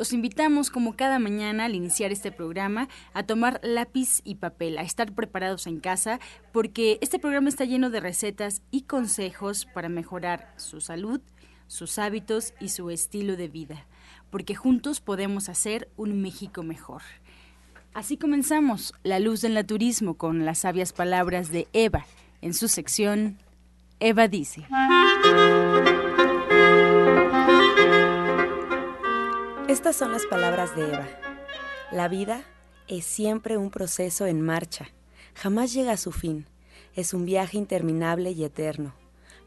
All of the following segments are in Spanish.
Los invitamos, como cada mañana al iniciar este programa, a tomar lápiz y papel, a estar preparados en casa, porque este programa está lleno de recetas y consejos para mejorar su salud, sus hábitos y su estilo de vida, porque juntos podemos hacer un México mejor. Así comenzamos La Luz del Naturismo con las sabias palabras de Eva en su sección Eva dice. Estas son las palabras de Eva. La vida es siempre un proceso en marcha, jamás llega a su fin, es un viaje interminable y eterno.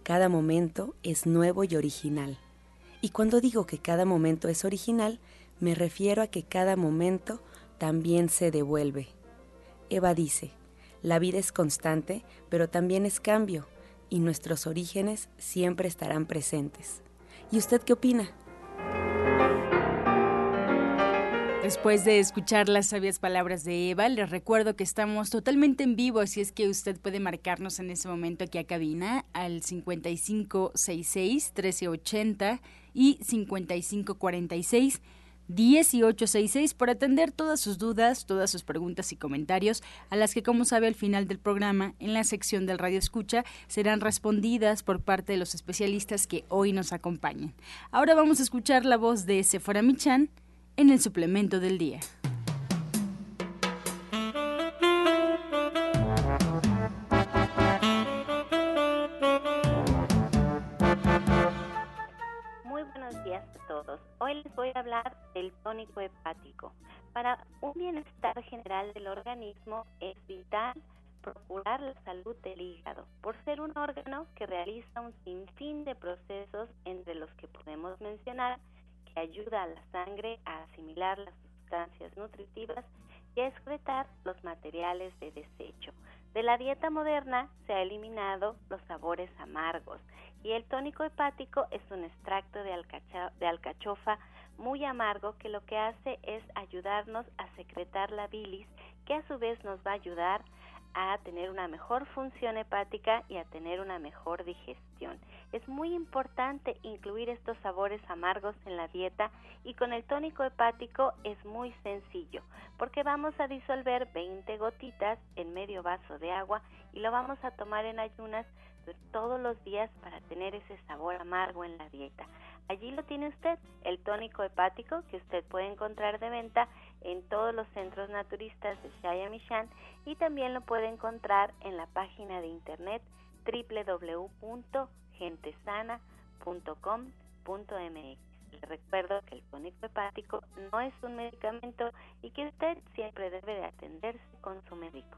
Cada momento es nuevo y original. Y cuando digo que cada momento es original, me refiero a que cada momento también se devuelve. Eva dice, la vida es constante, pero también es cambio, y nuestros orígenes siempre estarán presentes. ¿Y usted qué opina? Después de escuchar las sabias palabras de Eva, les recuerdo que estamos totalmente en vivo, así es que usted puede marcarnos en ese momento aquí a cabina al 5566-1380 y 5546. 1866 para atender todas sus dudas, todas sus preguntas y comentarios, a las que, como sabe, al final del programa, en la sección del Radio Escucha, serán respondidas por parte de los especialistas que hoy nos acompañan. Ahora vamos a escuchar la voz de Sephora Michan en el suplemento del día. Muy buenos días a todos. Hoy les voy a hablar del tónico hepático. Para un bienestar general del organismo es vital procurar la salud del hígado, por ser un órgano que realiza un sinfín de procesos entre los que podemos mencionar que ayuda a la sangre a asimilar las sustancias nutritivas y a excretar los materiales de desecho. De la dieta moderna se ha eliminado los sabores amargos y el tónico hepático es un extracto de, alcachofa muy amargo que lo que hace es ayudarnos a secretar la bilis que a su vez nos va a ayudar tener una mejor función hepática y a tener una mejor digestión. Es muy importante incluir estos sabores amargos en la dieta y con el tónico hepático es muy sencillo porque vamos a disolver 20 gotitas en medio vaso de agua y lo vamos a tomar en ayunas todos los días para tener ese sabor amargo en la dieta. Allí lo tiene usted, el tónico hepático que usted puede encontrar de venta en todos los centros naturistas de Shayamishan y también lo puede encontrar en la página de internet www.gentesana.com.mx. Le recuerdo que el tónico hepático no es un medicamento y que usted siempre debe de atenderse con su médico.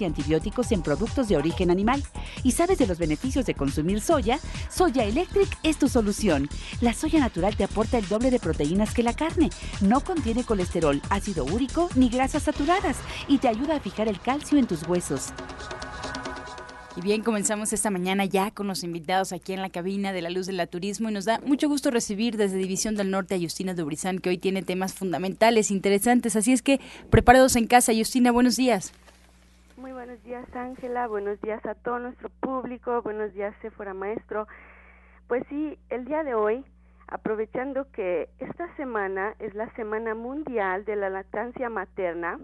y antibióticos en productos de origen animal y sabes de los beneficios de consumir soya, Soya Electric es tu solución. La soya natural te aporta el doble de proteínas que la carne, no contiene colesterol, ácido úrico ni grasas saturadas y te ayuda a fijar el calcio en tus huesos. Y bien, comenzamos esta mañana ya con los invitados aquí en la cabina de la Luz del Turismo y nos da mucho gusto recibir desde División del Norte a Justina Dubrizán, que hoy tiene temas fundamentales, interesantes. Así es que preparados en casa. Justina, buenos días. Muy buenos días, Ángela. Buenos días a todo nuestro público. Buenos días, Sephora Maestro. Pues sí, el día de hoy, aprovechando que esta semana es la Semana Mundial de la Lactancia Materna,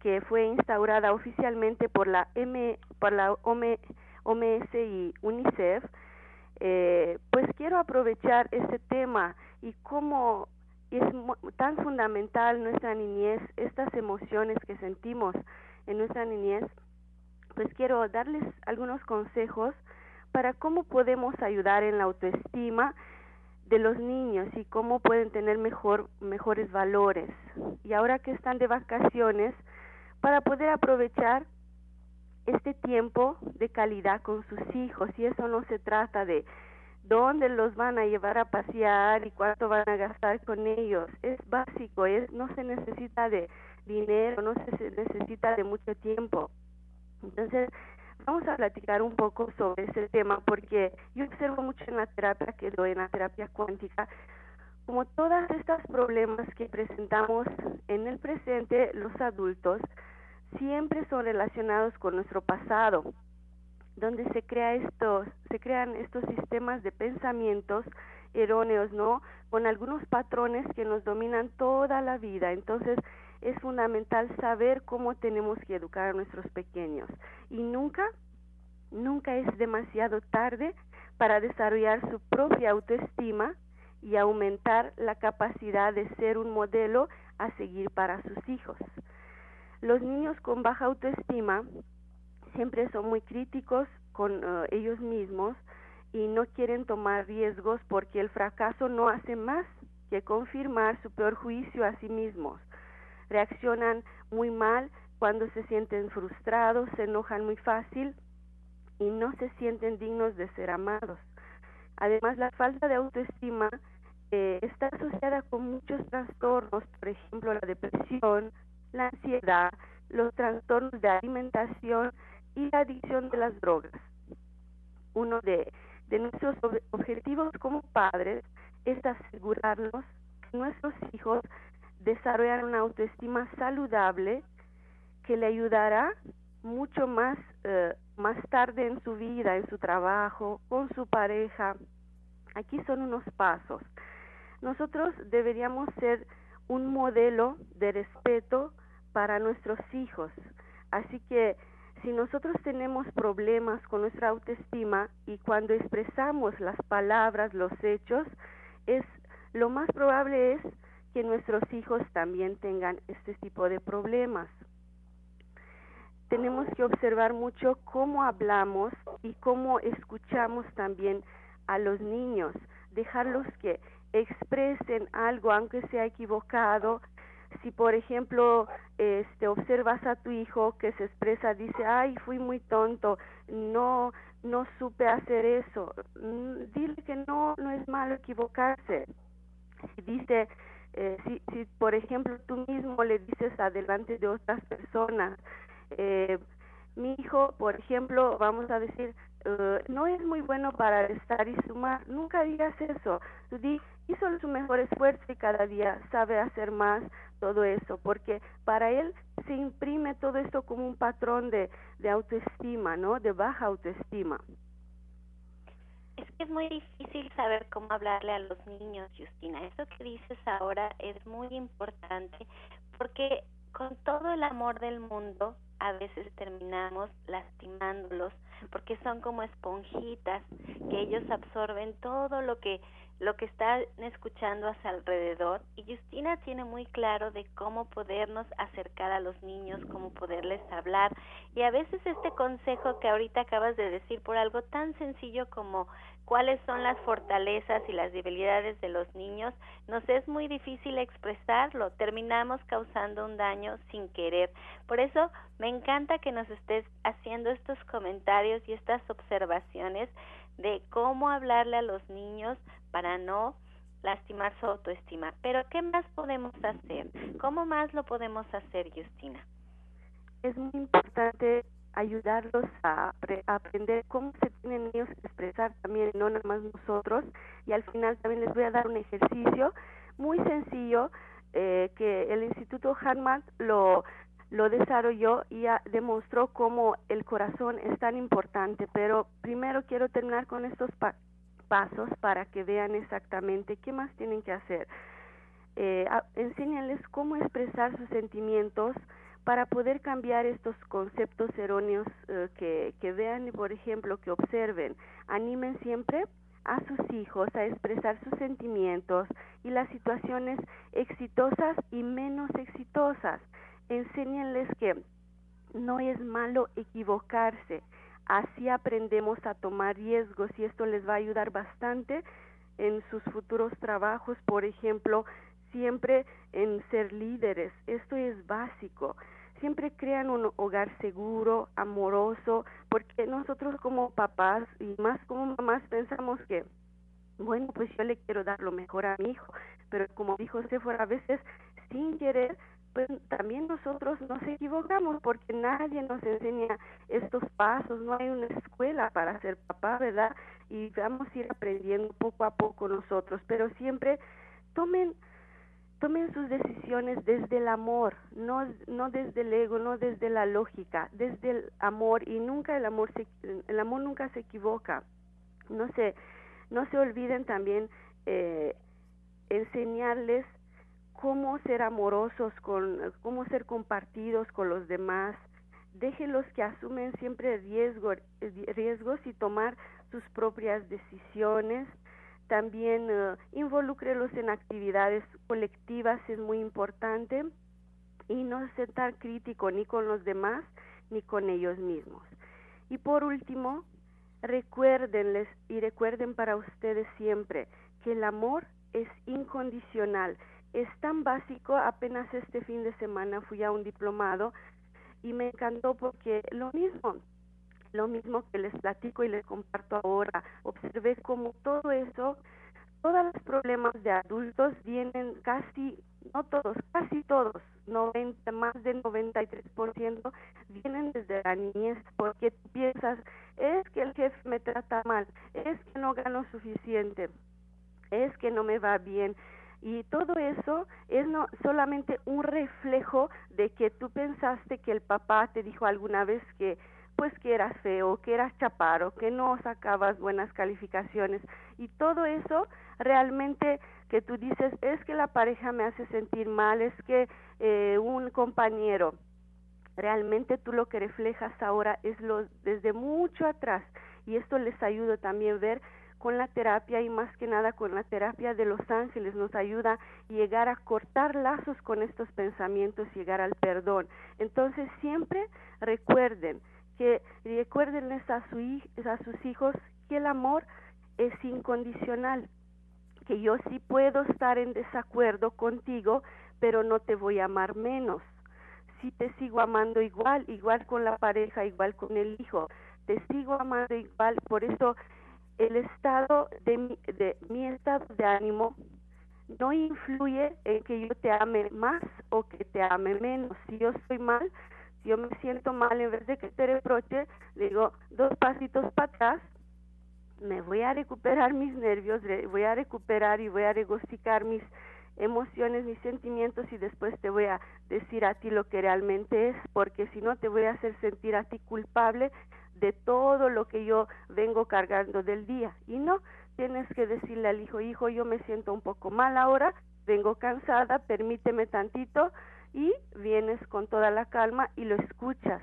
que fue instaurada oficialmente por la, M, por la OMS y UNICEF, eh, pues quiero aprovechar este tema y cómo es tan fundamental nuestra niñez, estas emociones que sentimos en nuestra niñez, pues quiero darles algunos consejos para cómo podemos ayudar en la autoestima de los niños y cómo pueden tener mejor, mejores valores. Y ahora que están de vacaciones, para poder aprovechar este tiempo de calidad con sus hijos. Y eso no se trata de dónde los van a llevar a pasear y cuánto van a gastar con ellos. Es básico, es, no se necesita de dinero, no se necesita de mucho tiempo. Entonces, vamos a platicar un poco sobre ese tema porque yo observo mucho en la terapia que doy, en la terapia cuántica, como todos estos problemas que presentamos en el presente los adultos siempre son relacionados con nuestro pasado, donde se crea estos, se crean estos sistemas de pensamientos erróneos, ¿no? Con algunos patrones que nos dominan toda la vida. Entonces, es fundamental saber cómo tenemos que educar a nuestros pequeños. Y nunca, nunca es demasiado tarde para desarrollar su propia autoestima y aumentar la capacidad de ser un modelo a seguir para sus hijos. Los niños con baja autoestima siempre son muy críticos con eh, ellos mismos y no quieren tomar riesgos porque el fracaso no hace más que confirmar su peor juicio a sí mismos reaccionan muy mal cuando se sienten frustrados, se enojan muy fácil y no se sienten dignos de ser amados. Además, la falta de autoestima eh, está asociada con muchos trastornos, por ejemplo, la depresión, la ansiedad, los trastornos de alimentación y la adicción de las drogas. Uno de, de nuestros objetivos como padres es asegurarnos que nuestros hijos desarrollar una autoestima saludable que le ayudará mucho más, eh, más tarde en su vida, en su trabajo, con su pareja. Aquí son unos pasos. Nosotros deberíamos ser un modelo de respeto para nuestros hijos. Así que si nosotros tenemos problemas con nuestra autoestima y cuando expresamos las palabras, los hechos, es lo más probable es que nuestros hijos también tengan este tipo de problemas. Tenemos que observar mucho cómo hablamos y cómo escuchamos también a los niños, dejarlos que expresen algo aunque sea equivocado. Si por ejemplo este observas a tu hijo que se expresa dice, "Ay, fui muy tonto, no no supe hacer eso." Mm, dile que no no es malo equivocarse. Si dice, eh, si, si, por ejemplo, tú mismo le dices adelante de otras personas, eh, mi hijo, por ejemplo, vamos a decir, eh, no es muy bueno para estar y sumar, nunca digas eso. Di, hizo su mejor esfuerzo y cada día sabe hacer más, todo eso, porque para él se imprime todo esto como un patrón de, de autoestima, ¿no? De baja autoestima. Es muy difícil saber cómo hablarle a los niños, Justina. Eso que dices ahora es muy importante porque con todo el amor del mundo a veces terminamos lastimándolos porque son como esponjitas que ellos absorben todo lo que lo que están escuchando a su alrededor. Y Justina tiene muy claro de cómo podernos acercar a los niños, cómo poderles hablar. Y a veces este consejo que ahorita acabas de decir por algo tan sencillo como cuáles son las fortalezas y las debilidades de los niños, nos es muy difícil expresarlo, terminamos causando un daño sin querer. Por eso me encanta que nos estés haciendo estos comentarios y estas observaciones de cómo hablarle a los niños para no lastimar su autoestima. Pero ¿qué más podemos hacer? ¿Cómo más lo podemos hacer, Justina? Es muy importante ayudarlos a, aprender cómo se tienen ellos que expresar también, no nada más nosotros. Y al final también les voy a dar un ejercicio muy sencillo eh, que el Instituto Harman lo lo desarrolló y demostró cómo el corazón es tan importante. Pero primero quiero terminar con estos pasos para que vean exactamente qué más tienen que hacer. Eh, cómo expresar sus sentimientos para poder cambiar estos conceptos erróneos eh, que, que vean y, por ejemplo, que observen. Animen siempre a sus hijos a expresar sus sentimientos y las situaciones exitosas y menos exitosas. Enséñenles que no es malo equivocarse. Así aprendemos a tomar riesgos y esto les va a ayudar bastante en sus futuros trabajos, por ejemplo, siempre en ser líderes. Esto es básico. Siempre crean un hogar seguro, amoroso, porque nosotros como papás y más como mamás pensamos que, bueno, pues yo le quiero dar lo mejor a mi hijo, pero como dijo Sephora, a veces sin querer pues también nosotros nos equivocamos porque nadie nos enseña estos pasos, no hay una escuela para ser papá, ¿verdad? Y vamos a ir aprendiendo poco a poco nosotros, pero siempre tomen tomen sus decisiones desde el amor, no no desde el ego, no desde la lógica, desde el amor y nunca el amor se, el amor nunca se equivoca. No se no se olviden también eh, enseñarles cómo ser amorosos, con, cómo ser compartidos con los demás. Déjenlos que asumen siempre riesgo, riesgos y tomar sus propias decisiones. También uh, en actividades colectivas, es muy importante. Y no ser tan crítico ni con los demás ni con ellos mismos. Y por último, recuérdenles y recuerden para ustedes siempre que el amor es incondicional es tan básico, apenas este fin de semana fui a un diplomado y me encantó porque lo mismo, lo mismo que les platico y les comparto ahora, observé como todo eso, todos los problemas de adultos vienen casi, no todos, casi todos, 90, más del 93% vienen desde la niñez porque piensas, es que el jefe me trata mal, es que no gano suficiente, es que no me va bien, y todo eso es no solamente un reflejo de que tú pensaste que el papá te dijo alguna vez que pues que eras feo, que eras chaparro, que no sacabas buenas calificaciones. Y todo eso realmente que tú dices es que la pareja me hace sentir mal, es que eh, un compañero realmente tú lo que reflejas ahora es lo desde mucho atrás. Y esto les ayuda también a ver con la terapia y más que nada con la terapia de los ángeles nos ayuda a llegar a cortar lazos con estos pensamientos, llegar al perdón. Entonces siempre recuerden que recuérdenles a, su, a sus hijos que el amor es incondicional, que yo sí puedo estar en desacuerdo contigo, pero no te voy a amar menos. Si te sigo amando igual, igual con la pareja, igual con el hijo, te sigo amando igual, por eso el estado de mi, de mi estado de ánimo no influye en que yo te ame más o que te ame menos. Si yo estoy mal, si yo me siento mal, en vez de que te reproche, digo dos pasitos para atrás, me voy a recuperar mis nervios, voy a recuperar y voy a regocijar mis emociones, mis sentimientos y después te voy a decir a ti lo que realmente es, porque si no te voy a hacer sentir a ti culpable de todo lo que yo vengo cargando del día. Y no, tienes que decirle al hijo, hijo, yo me siento un poco mal ahora, vengo cansada, permíteme tantito y vienes con toda la calma y lo escuchas,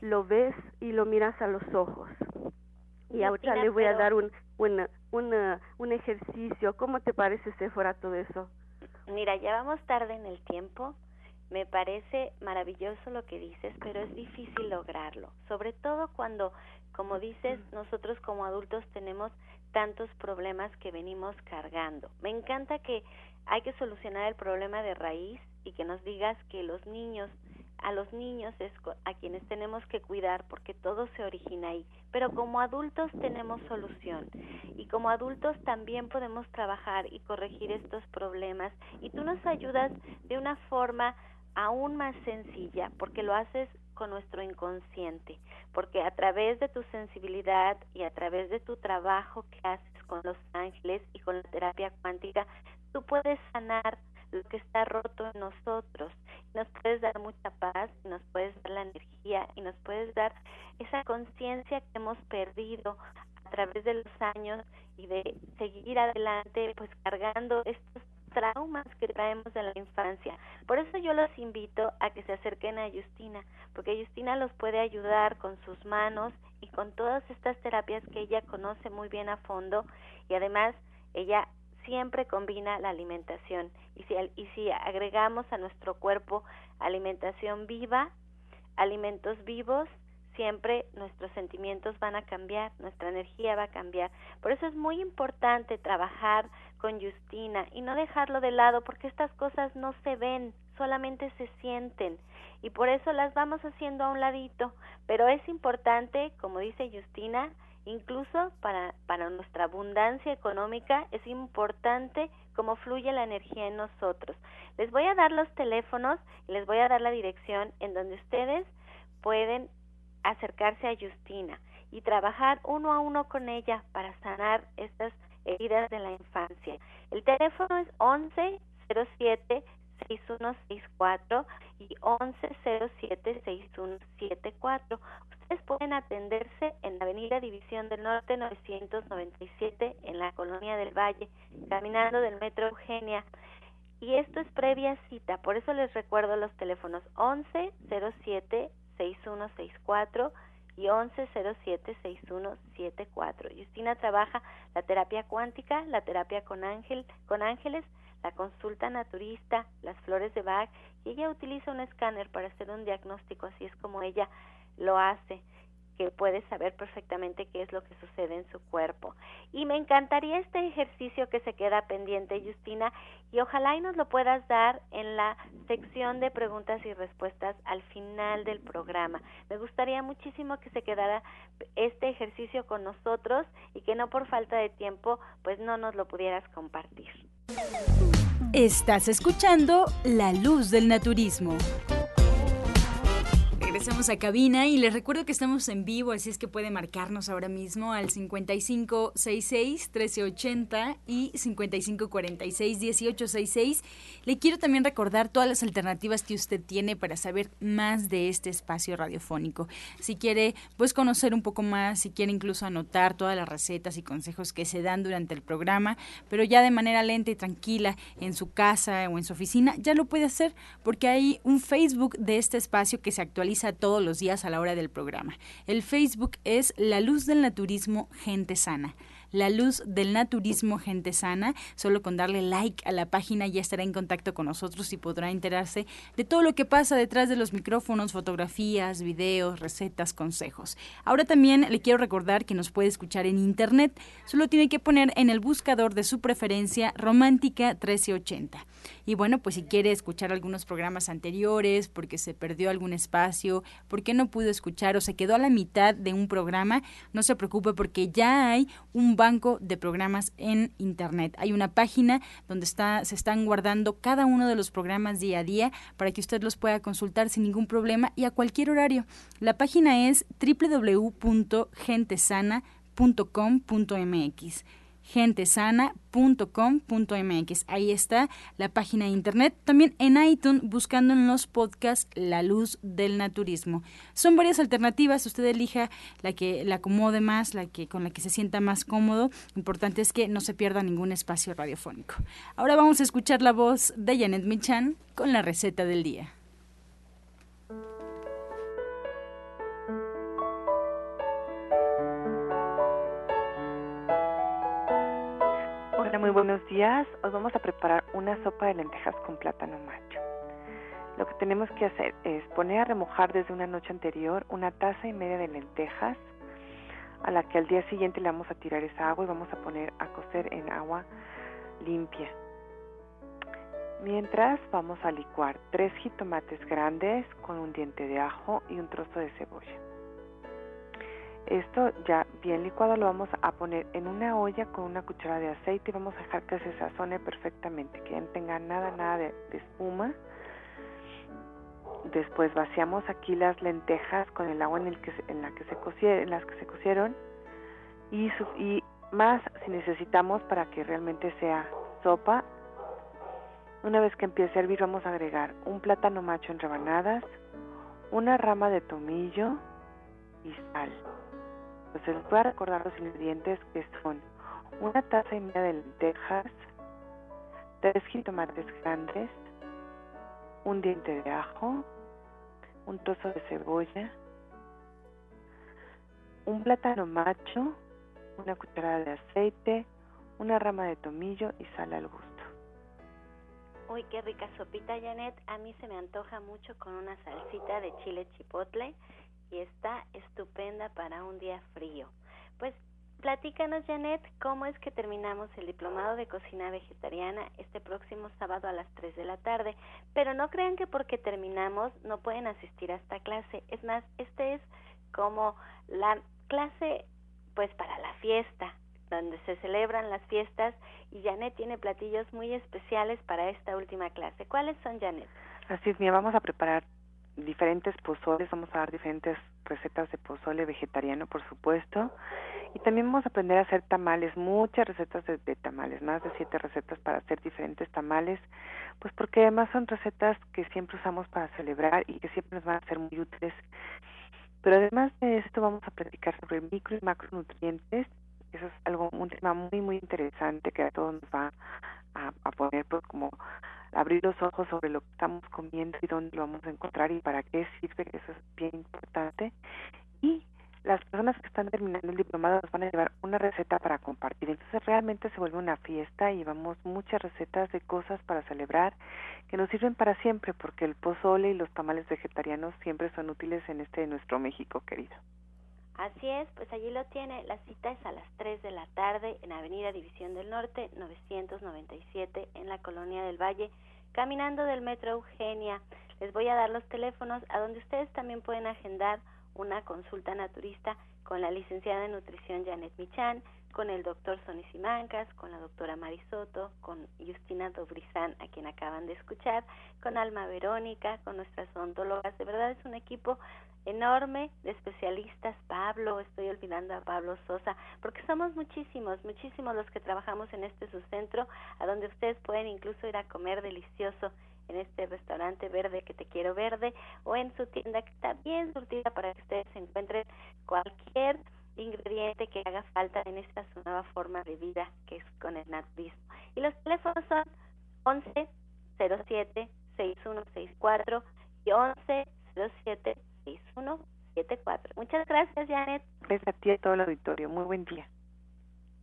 lo ves y lo miras a los ojos. Y ahorita le voy a dar un, un, un ejercicio. ¿Cómo te parece, Sephora, todo eso? Mira, ya vamos tarde en el tiempo. Me parece maravilloso lo que dices, pero es difícil lograrlo, sobre todo cuando, como dices, nosotros como adultos tenemos tantos problemas que venimos cargando. Me encanta que hay que solucionar el problema de raíz y que nos digas que los niños, a los niños es a quienes tenemos que cuidar porque todo se origina ahí. Pero como adultos tenemos solución y como adultos también podemos trabajar y corregir estos problemas y tú nos ayudas de una forma aún más sencilla porque lo haces con nuestro inconsciente, porque a través de tu sensibilidad y a través de tu trabajo que haces con los ángeles y con la terapia cuántica, tú puedes sanar lo que está roto en nosotros. Nos puedes dar mucha paz, nos puedes dar la energía y nos puedes dar esa conciencia que hemos perdido a través de los años y de seguir adelante, pues cargando estos traumas que traemos de la infancia. Por eso yo los invito a que se acerquen a Justina, porque Justina los puede ayudar con sus manos y con todas estas terapias que ella conoce muy bien a fondo y además ella siempre combina la alimentación y si, y si agregamos a nuestro cuerpo alimentación viva, alimentos vivos, siempre nuestros sentimientos van a cambiar, nuestra energía va a cambiar. Por eso es muy importante trabajar con Justina y no dejarlo de lado porque estas cosas no se ven, solamente se sienten y por eso las vamos haciendo a un ladito. Pero es importante, como dice Justina, incluso para, para nuestra abundancia económica, es importante cómo fluye la energía en nosotros. Les voy a dar los teléfonos y les voy a dar la dirección en donde ustedes pueden acercarse a Justina y trabajar uno a uno con ella para sanar estas heridas de la infancia. El teléfono es 1107 6164 y 1107 6174. Ustedes pueden atenderse en la Avenida División del Norte 997 en la Colonia del Valle, caminando del Metro Eugenia. Y esto es previa cita, por eso les recuerdo los teléfonos 1107 6164 y 1107-6174. Justina trabaja la terapia cuántica, la terapia con, ángel, con ángeles, la consulta naturista, las flores de Bach y ella utiliza un escáner para hacer un diagnóstico, así es como ella lo hace que puede saber perfectamente qué es lo que sucede en su cuerpo. Y me encantaría este ejercicio que se queda pendiente, Justina, y ojalá y nos lo puedas dar en la sección de preguntas y respuestas al final del programa. Me gustaría muchísimo que se quedara este ejercicio con nosotros y que no por falta de tiempo, pues no nos lo pudieras compartir. Estás escuchando La Luz del Naturismo regresamos a cabina y les recuerdo que estamos en vivo, así es que puede marcarnos ahora mismo al 5566-1380 y 5546-1866. Le quiero también recordar todas las alternativas que usted tiene para saber más de este espacio radiofónico. Si quiere, pues conocer un poco más, si quiere incluso anotar todas las recetas y consejos que se dan durante el programa, pero ya de manera lenta y tranquila en su casa o en su oficina, ya lo puede hacer porque hay un Facebook de este espacio que se actualiza todos los días a la hora del programa. El Facebook es La Luz del Naturismo Gente Sana. La Luz del Naturismo Gente Sana. Solo con darle like a la página ya estará en contacto con nosotros y podrá enterarse de todo lo que pasa detrás de los micrófonos, fotografías, videos, recetas, consejos. Ahora también le quiero recordar que nos puede escuchar en internet. Solo tiene que poner en el buscador de su preferencia Romántica 1380. Y bueno, pues si quiere escuchar algunos programas anteriores, porque se perdió algún espacio, porque no pudo escuchar o se quedó a la mitad de un programa, no se preocupe porque ya hay un banco de programas en Internet. Hay una página donde se están guardando cada uno de los programas día a día para que usted los pueda consultar sin ningún problema y a cualquier horario. La página es www.gentesana.com.mx gentesana.com.mx. Ahí está la página de internet. También en iTunes, buscando en los podcasts La Luz del Naturismo. Son varias alternativas. Usted elija la que la acomode más, la que con la que se sienta más cómodo. Importante es que no se pierda ningún espacio radiofónico. Ahora vamos a escuchar la voz de Janet Michan con la receta del día. Muy buenos días. Os vamos a preparar una sopa de lentejas con plátano macho. Lo que tenemos que hacer es poner a remojar desde una noche anterior una taza y media de lentejas a la que al día siguiente le vamos a tirar esa agua y vamos a poner a cocer en agua limpia. Mientras vamos a licuar tres jitomates grandes con un diente de ajo y un trozo de cebolla. Esto ya bien licuado lo vamos a poner en una olla con una cuchara de aceite y vamos a dejar que se sazone perfectamente, que no tenga nada, nada de, espuma. Después vaciamos aquí las lentejas con el agua en, el que, en, la que se cocieron, en las que se cocieron y, y más si necesitamos para que realmente sea sopa. Una vez que empiece a hervir vamos a agregar un plátano macho en rebanadas, una rama de tomillo y sal. Entonces les voy a recordar los ingredientes que son una taza y media de lentejas, tres jitomates grandes, un diente de ajo, un trozo de cebolla, un plátano macho, una cucharada de aceite, una rama de tomillo y sal al gusto. Uy, qué rica sopita, Janet. A mí se me antoja mucho con una salsita de chile chipotle y está estupenda para un día frío. Pues platícanos, Janet, cómo es que terminamos el diplomado de cocina vegetariana este próximo sábado a las 3 de la tarde. Pero no crean que porque terminamos no pueden asistir a esta clase. Es más, este es como la clase pues para la fiesta, donde se celebran las fiestas y Janet tiene platillos muy especiales para esta última clase. ¿Cuáles son, Janet? Así es, mira, vamos a preparar diferentes pozoles, vamos a dar diferentes recetas de pozole vegetariano, por supuesto, y también vamos a aprender a hacer tamales, muchas recetas de, tamales, más de siete recetas para hacer diferentes tamales, pues porque además son recetas que siempre usamos para celebrar y que siempre nos van a ser muy útiles. Pero además de esto vamos a platicar sobre micro y macronutrientes eso es algo un tema muy muy interesante que a todos nos va a, a poner pues como abrir los ojos sobre lo que estamos comiendo y dónde lo vamos a encontrar y para qué sirve eso es bien importante y las personas que están terminando el diplomado nos van a llevar una receta para compartir. Entonces realmente se vuelve una fiesta y llevamos muchas recetas de cosas para celebrar que nos sirven para siempre porque el pozole y los tamales vegetarianos siempre son útiles en este de nuestro México querido. Así es, pues allí lo tiene. La cita es a las 3 de la tarde en Avenida División del Norte, 997, en la Colonia del Valle, caminando del Metro Eugenia. Les voy a dar los teléfonos a donde ustedes también pueden agendar una consulta naturista con la licenciada en nutrición Janet Michan, con el doctor Sonny Simancas, con la doctora Marisoto, con Justina Dobrizán, a quien acaban de escuchar, con Alma Verónica, con nuestras odontólogas. De verdad es un equipo enorme de especialistas, Pablo, estoy olvidando a Pablo Sosa, porque somos muchísimos, muchísimos los que trabajamos en este subcentro, a donde ustedes pueden incluso ir a comer delicioso en este restaurante verde que te quiero verde o en su tienda que está bien surtida para que ustedes encuentren cualquier ingrediente que haga falta en esta su nueva forma de vida que es con el naturismo. Y los teléfonos son 11 07 6164 y 11 07 6174. Muchas gracias, Janet. Gracias a ti y a todo el auditorio. Muy buen día.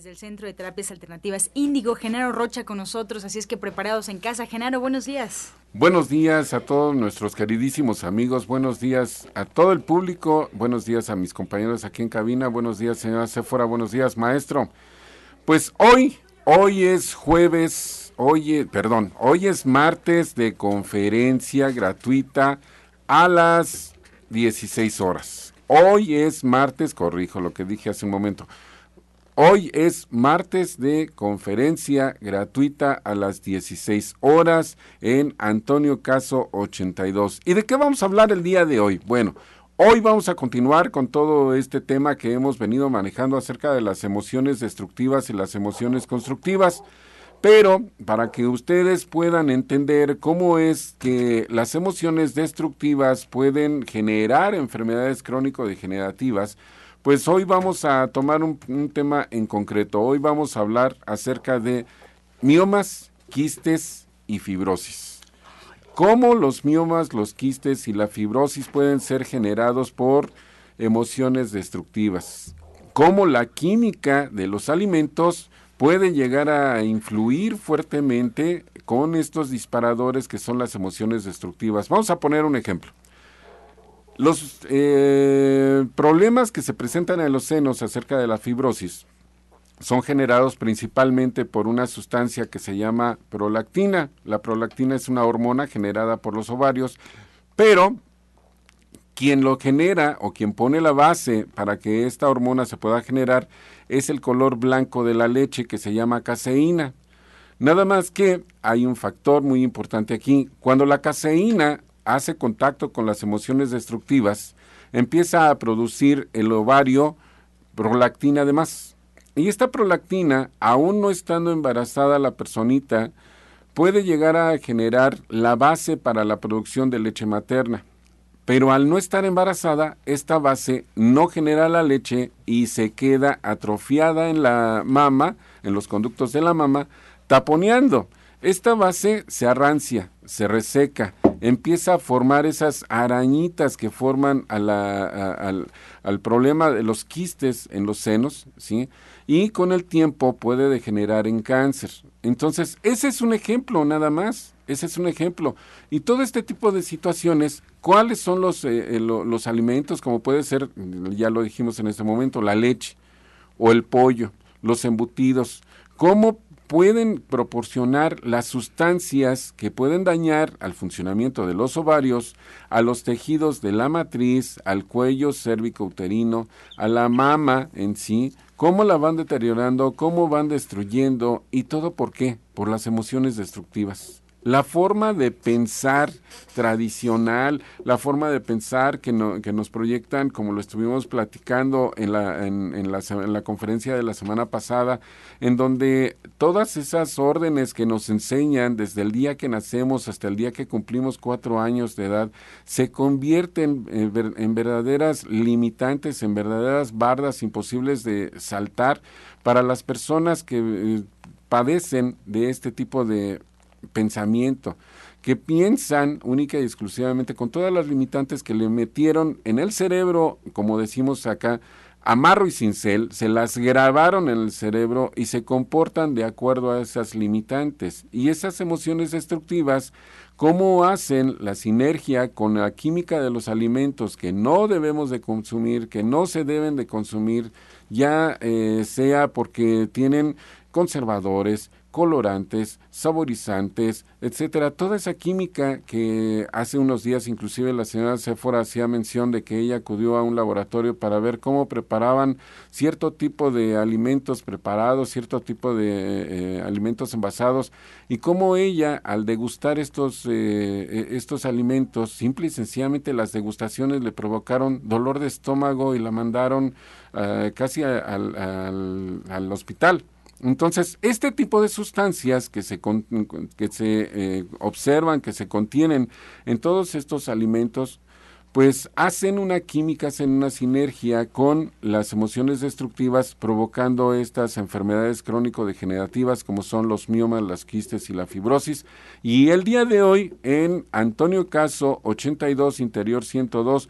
desde el Centro de Terapias Alternativas Índigo, Genaro Rocha con nosotros, así es que preparados en casa. Genaro, buenos días. Buenos días a todos nuestros queridísimos amigos, buenos días a todo el público, buenos días a mis compañeros aquí en cabina, buenos días señora Sephora, buenos días maestro. Pues hoy, hoy es jueves, hoy, perdón, hoy es martes de conferencia gratuita a las 16 horas. Hoy es martes, corrijo lo que dije hace un momento. Hoy es martes de conferencia gratuita a las 16 horas en Antonio Caso 82. ¿Y de qué vamos a hablar el día de hoy? Bueno, hoy vamos a continuar con todo este tema que hemos venido manejando acerca de las emociones destructivas y las emociones constructivas. Pero para que ustedes puedan entender cómo es que las emociones destructivas pueden generar enfermedades crónico-degenerativas, pues hoy vamos a tomar un, tema en concreto. Hoy vamos a hablar acerca de miomas, quistes y fibrosis. Cómo los miomas, los quistes y la fibrosis pueden ser generados por emociones destructivas. Cómo la química de los alimentos puede llegar a influir fuertemente con estos disparadores que son las emociones destructivas. Vamos a poner un ejemplo. Los eh, problemas que se presentan en los senos acerca de la fibrosis son generados principalmente por una sustancia que se llama prolactina. La prolactina es una hormona generada por los ovarios, pero quien lo genera o quien pone la base para que esta hormona se pueda generar es el color blanco de la leche que se llama caseína. Nada más que hay un factor muy importante aquí. Cuando la caseína hace contacto con las emociones destructivas, empieza a producir el ovario prolactina además. Y esta prolactina, aún no estando embarazada la personita, puede llegar a generar la base para la producción de leche materna. Pero al no estar embarazada, esta base no genera la leche y se queda atrofiada en la mama, en los conductos de la mama, taponeando. Esta base se arrancia, se reseca, empieza a formar esas arañitas que forman al, al, problema de los quistes en los senos, ¿sí? Y con el tiempo puede degenerar en cáncer. Entonces, ese es un ejemplo nada más, ese es un ejemplo. Y todo este tipo de situaciones, ¿cuáles son los, eh, eh, los alimentos? Como puede ser, ya lo dijimos en este momento, la leche o el pollo, los embutidos. ¿Cómo pueden proporcionar las sustancias que pueden dañar al funcionamiento de los ovarios, a los tejidos de la matriz, al cuello cérvico-uterino, a la mama en sí, cómo la van deteriorando, cómo van destruyendo y todo por qué, por las emociones destructivas la forma de pensar tradicional, la forma de pensar que, que nos proyectan, como lo estuvimos platicando en la, en, la, en la conferencia de la semana pasada, en donde todas esas órdenes que nos enseñan desde el día que nacemos hasta el día que cumplimos cuatro años de edad, se convierten en, en verdaderas limitantes, en verdaderas bardas imposibles de saltar para las personas que eh, padecen de este tipo de pensamiento, que piensan única y exclusivamente con todas las limitantes que le metieron en el cerebro, como decimos acá, amarro y cincel, se las grabaron en el cerebro y se comportan de acuerdo a esas limitantes. Y esas emociones destructivas, ¿cómo hacen la sinergia con la química de los alimentos que no debemos de consumir, que no se deben de consumir, ya eh, sea porque tienen conservadores, colorantes, saborizantes, etcétera, toda esa química que hace unos días inclusive la señora Sephora hacía mención de que ella acudió a un laboratorio para ver cómo preparaban cierto tipo de alimentos preparados, cierto tipo de eh, alimentos envasados y cómo ella al degustar estos eh, eh, estos alimentos simple y sencillamente las degustaciones le provocaron dolor de estómago y la mandaron casi al, al hospital entonces, este tipo de sustancias que se, que se eh, observan, que se contienen en todos estos alimentos, pues hacen una química, hacen una sinergia con las emociones destructivas, provocando estas enfermedades crónico-degenerativas como son los miomas, las quistes y la fibrosis. Y el día de hoy, en Antonio Caso 82, Interior 102,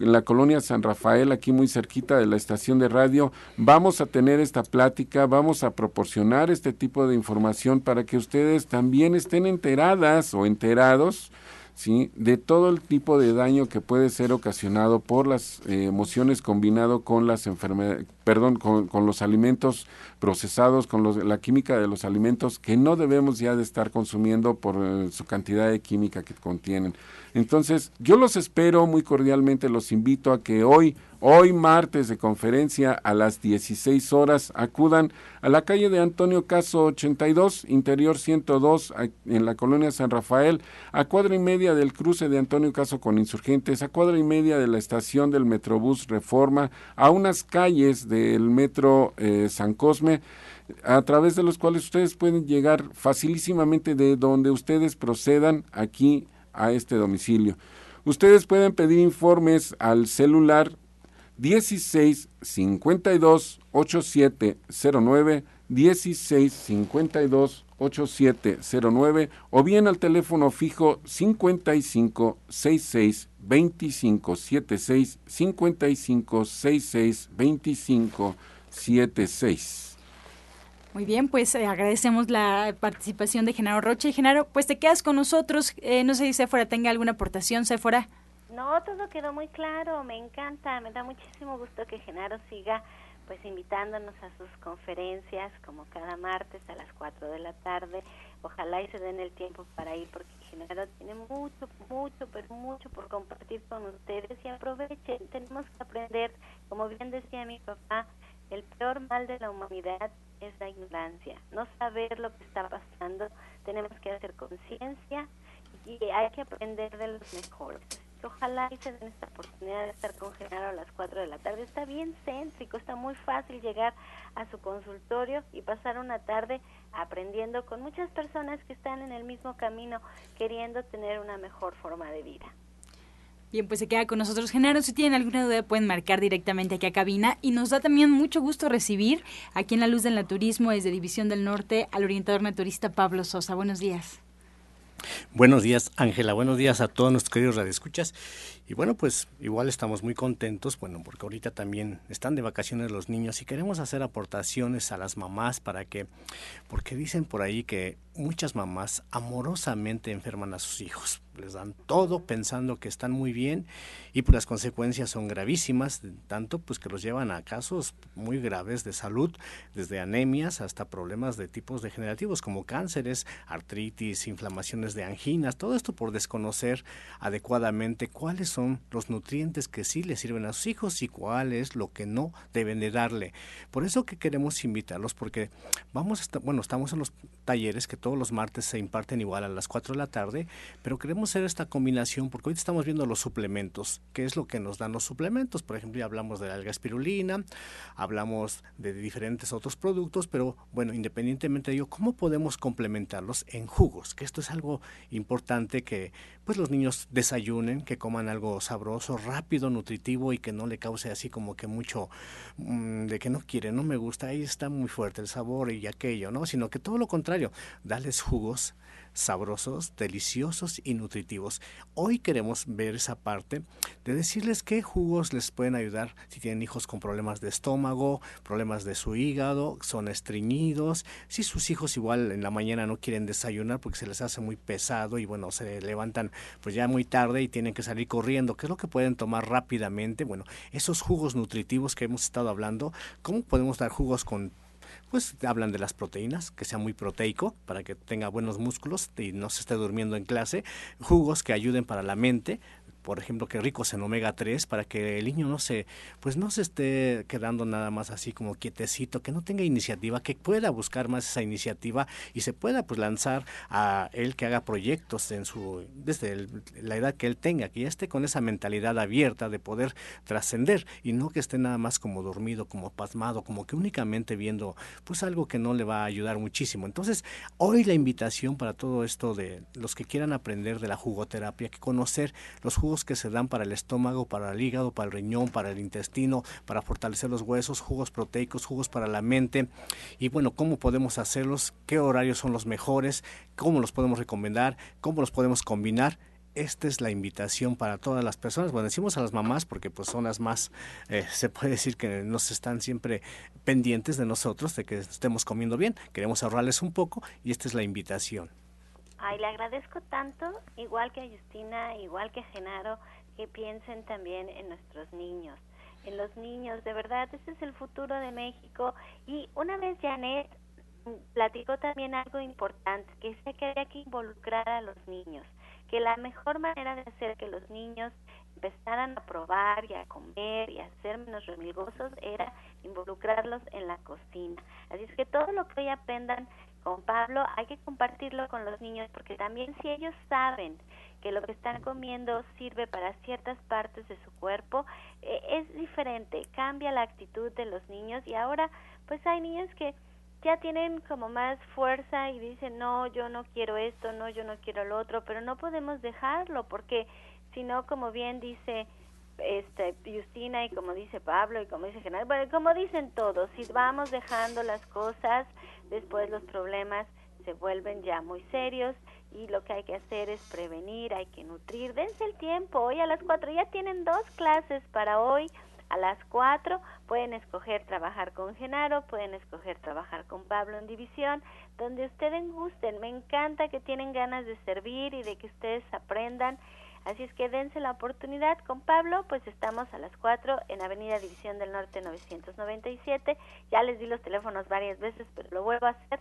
en la colonia San Rafael, aquí muy cerquita de la estación de radio. Vamos a tener esta plática, vamos a proporcionar este tipo de información para que ustedes también estén enteradas o enterados ¿sí? de todo el tipo de daño que puede ser ocasionado por las eh, emociones combinado con las enfermedades, perdón, con, los alimentos procesados, con los, la química de los alimentos que no debemos ya de estar consumiendo por eh, su cantidad de química que contienen. Entonces, yo los espero muy cordialmente, los invito a que hoy, hoy martes de conferencia a las 16 horas, acudan a la calle de Antonio Caso 82, interior 102, en la colonia San Rafael, a cuadra y media del cruce de Antonio Caso con insurgentes, a cuadra y media de la estación del Metrobús Reforma, a unas calles del Metro eh, San Cosme, a través de los cuales ustedes pueden llegar facilísimamente de donde ustedes procedan aquí a este domicilio. Ustedes pueden pedir informes al celular 16 52 8709 16 52 8709 o bien al teléfono fijo 55 66 25 76 55 66 25 76. Muy bien, pues eh, agradecemos la participación de Genaro Rocha. Y Genaro, pues te quedas con nosotros. Eh, no sé si Sephora tenga alguna aportación, Sephora. No, todo quedó muy claro, me encanta, me da muchísimo gusto que Genaro siga pues invitándonos a sus conferencias como cada martes a las 4 de la tarde. Ojalá y se den el tiempo para ir porque Genaro tiene mucho, mucho, pero mucho por compartir con ustedes y aprovechen, tenemos que aprender, como bien decía mi papá, el peor mal de la humanidad es la ignorancia, no saber lo que está pasando. Tenemos que hacer conciencia y hay que aprender de los mejores. Ojalá y se den esta oportunidad de estar con Genaro a las 4 de la tarde. Está bien céntrico, está muy fácil llegar a su consultorio y pasar una tarde aprendiendo con muchas personas que están en el mismo camino, queriendo tener una mejor forma de vida. Bien, pues se queda con nosotros. Genaro, si tienen alguna duda pueden marcar directamente aquí a cabina y nos da también mucho gusto recibir aquí en La Luz del Naturismo desde División del Norte al orientador naturista Pablo Sosa. Buenos días. Buenos días, Ángela. Buenos días a todos nuestros queridos radioescuchas. Y bueno, pues igual estamos muy contentos, bueno, porque ahorita también están de vacaciones los niños y queremos hacer aportaciones a las mamás para que, porque dicen por ahí que muchas mamás amorosamente enferman a sus hijos, les dan todo pensando que están muy bien y pues las consecuencias son gravísimas, tanto pues que los llevan a casos muy graves de salud, desde anemias hasta problemas de tipos degenerativos como cánceres, artritis, inflamaciones de anginas, todo esto por desconocer adecuadamente cuáles son los nutrientes que sí le sirven a sus hijos y cuál es lo que no deben de darle. Por eso que queremos invitarlos, porque vamos a bueno, estamos en los talleres que todos los martes se imparten igual a las 4 de la tarde, pero queremos hacer esta combinación porque hoy estamos viendo los suplementos, qué es lo que nos dan los suplementos. Por ejemplo, ya hablamos de la alga espirulina, hablamos de diferentes otros productos, pero bueno, independientemente de ello, ¿cómo podemos complementarlos en jugos? Que esto es algo importante que pues los niños desayunen, que coman algo sabroso, rápido, nutritivo y que no le cause así como que mucho mm, de que no quiere, no me gusta, ahí está muy fuerte el sabor y aquello, ¿no? Sino que todo lo contrario, darles jugos sabrosos, deliciosos y nutritivos. Hoy queremos ver esa parte de decirles qué jugos les pueden ayudar si tienen hijos con problemas de estómago, problemas de su hígado, son estreñidos, si sus hijos igual en la mañana no quieren desayunar porque se les hace muy pesado y bueno, se levantan pues ya muy tarde y tienen que salir corriendo, ¿qué es lo que pueden tomar rápidamente? Bueno, esos jugos nutritivos que hemos estado hablando, ¿cómo podemos dar jugos con pues hablan de las proteínas, que sea muy proteico para que tenga buenos músculos y no se esté durmiendo en clase, jugos que ayuden para la mente, por ejemplo, que ricos en omega 3 para que el niño no se, pues no se esté quedando nada más así como quietecito, que no tenga iniciativa, que pueda buscar más esa iniciativa y se pueda pues lanzar a él que haga proyectos en su, desde la edad que él tenga, que ya esté con esa mentalidad abierta de poder trascender y no que esté nada más como dormido, como pasmado, como que únicamente viendo pues algo que no le va a ayudar muchísimo. Entonces, hoy la invitación para todo esto de los que quieran aprender de la jugoterapia, que conocer los jugos que se dan para el estómago, para el hígado, para el riñón, para el intestino, para fortalecer los huesos, jugos proteicos, jugos para la mente. Y bueno, ¿cómo podemos hacerlos? ¿Qué horarios son los mejores? ¿Cómo los podemos recomendar? ¿Cómo los podemos combinar? esta es la invitación para todas las personas. Bueno, decimos a las mamás porque pues son las más, eh, se puede decir que nos están siempre pendientes de nosotros, de que estemos comiendo bien. Queremos ahorrarles un poco y esta es la invitación. Ay, le agradezco tanto, igual que a Justina, igual que a Genaro, que piensen también en nuestros niños, en los niños, de verdad, ese es el futuro de México. Y una vez Janet platicó también algo importante, que es que había que involucrar a los niños, que la mejor manera de hacer que los niños empezaran a probar y a comer y a ser menos remilgosos era involucrarlos en la cocina. Así es que todo lo que hoy aprendan con Pablo, hay que compartirlo con los niños porque también si ellos saben que lo que están comiendo sirve para ciertas partes de su cuerpo, eh, es diferente, cambia la actitud de los niños. Y ahora pues hay niños que ya tienen como más fuerza y dicen, no, yo no quiero esto, no, yo no quiero lo otro, pero no podemos dejarlo porque si no, como bien dice este Justina y como dice Pablo y como dice General, bueno, como dicen todos, si vamos dejando las cosas, después los problemas se vuelven ya muy serios y lo que hay que hacer es prevenir, hay que nutrir. Dense el tiempo, hoy a las cuatro ya tienen dos clases para hoy. A las cuatro pueden escoger trabajar con Genaro, pueden escoger trabajar con Pablo en división, donde ustedes gusten. Me encanta que tienen ganas de servir y de que ustedes aprendan Así es que dense la oportunidad con Pablo, pues estamos a las 4 en Avenida División del Norte 997. Ya les di los teléfonos varias veces, pero lo vuelvo a hacer.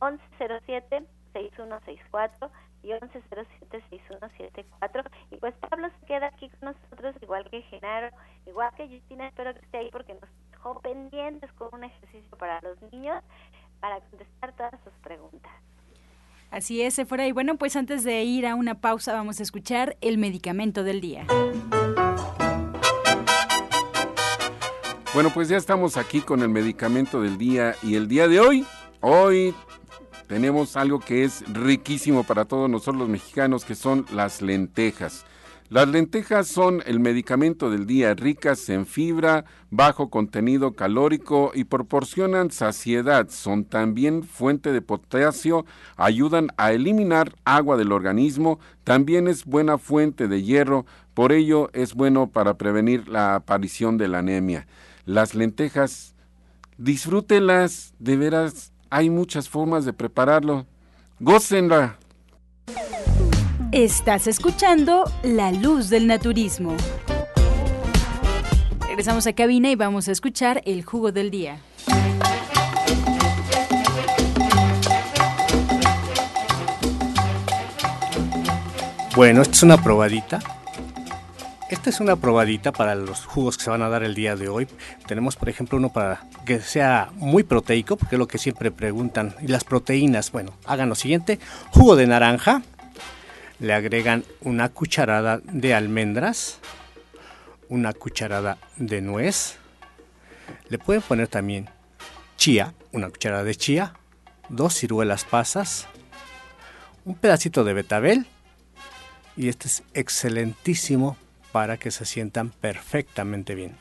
1107-6164 y 1107-6174. Y pues Pablo se queda aquí con nosotros, igual que Genaro, igual que Justina, espero que esté ahí porque nos dejó pendientes con un ejercicio para los niños. Así es, fuera. Y bueno, pues antes de ir a una pausa vamos a escuchar el medicamento del día. Bueno, pues ya estamos aquí con el medicamento del día y el día de hoy, hoy tenemos algo que es riquísimo para todos nosotros los mexicanos, que son las lentejas. Las lentejas son el medicamento del día, ricas en fibra, bajo contenido calórico y proporcionan saciedad. Son también fuente de potasio, ayudan a eliminar agua del organismo, también es buena fuente de hierro, por ello es bueno para prevenir la aparición de la anemia. Las lentejas, disfrútelas, de veras, hay muchas formas de prepararlo. Gócenla. Estás escuchando La Luz del Naturismo. Regresamos a cabina y vamos a escuchar el jugo del día. Bueno, esta es una probadita. Esta es una probadita para los jugos que se van a dar el día de hoy. Tenemos, por ejemplo, uno para que sea muy proteico, porque es lo que siempre preguntan. Y las proteínas, bueno, hagan lo siguiente. Jugo de naranja, le agregan una cucharada de almendras, una cucharada de nuez, le pueden poner también chía, una cucharada de chía, dos ciruelas pasas, un pedacito de betabel y este es excelentísimo para que se sientan perfectamente bien.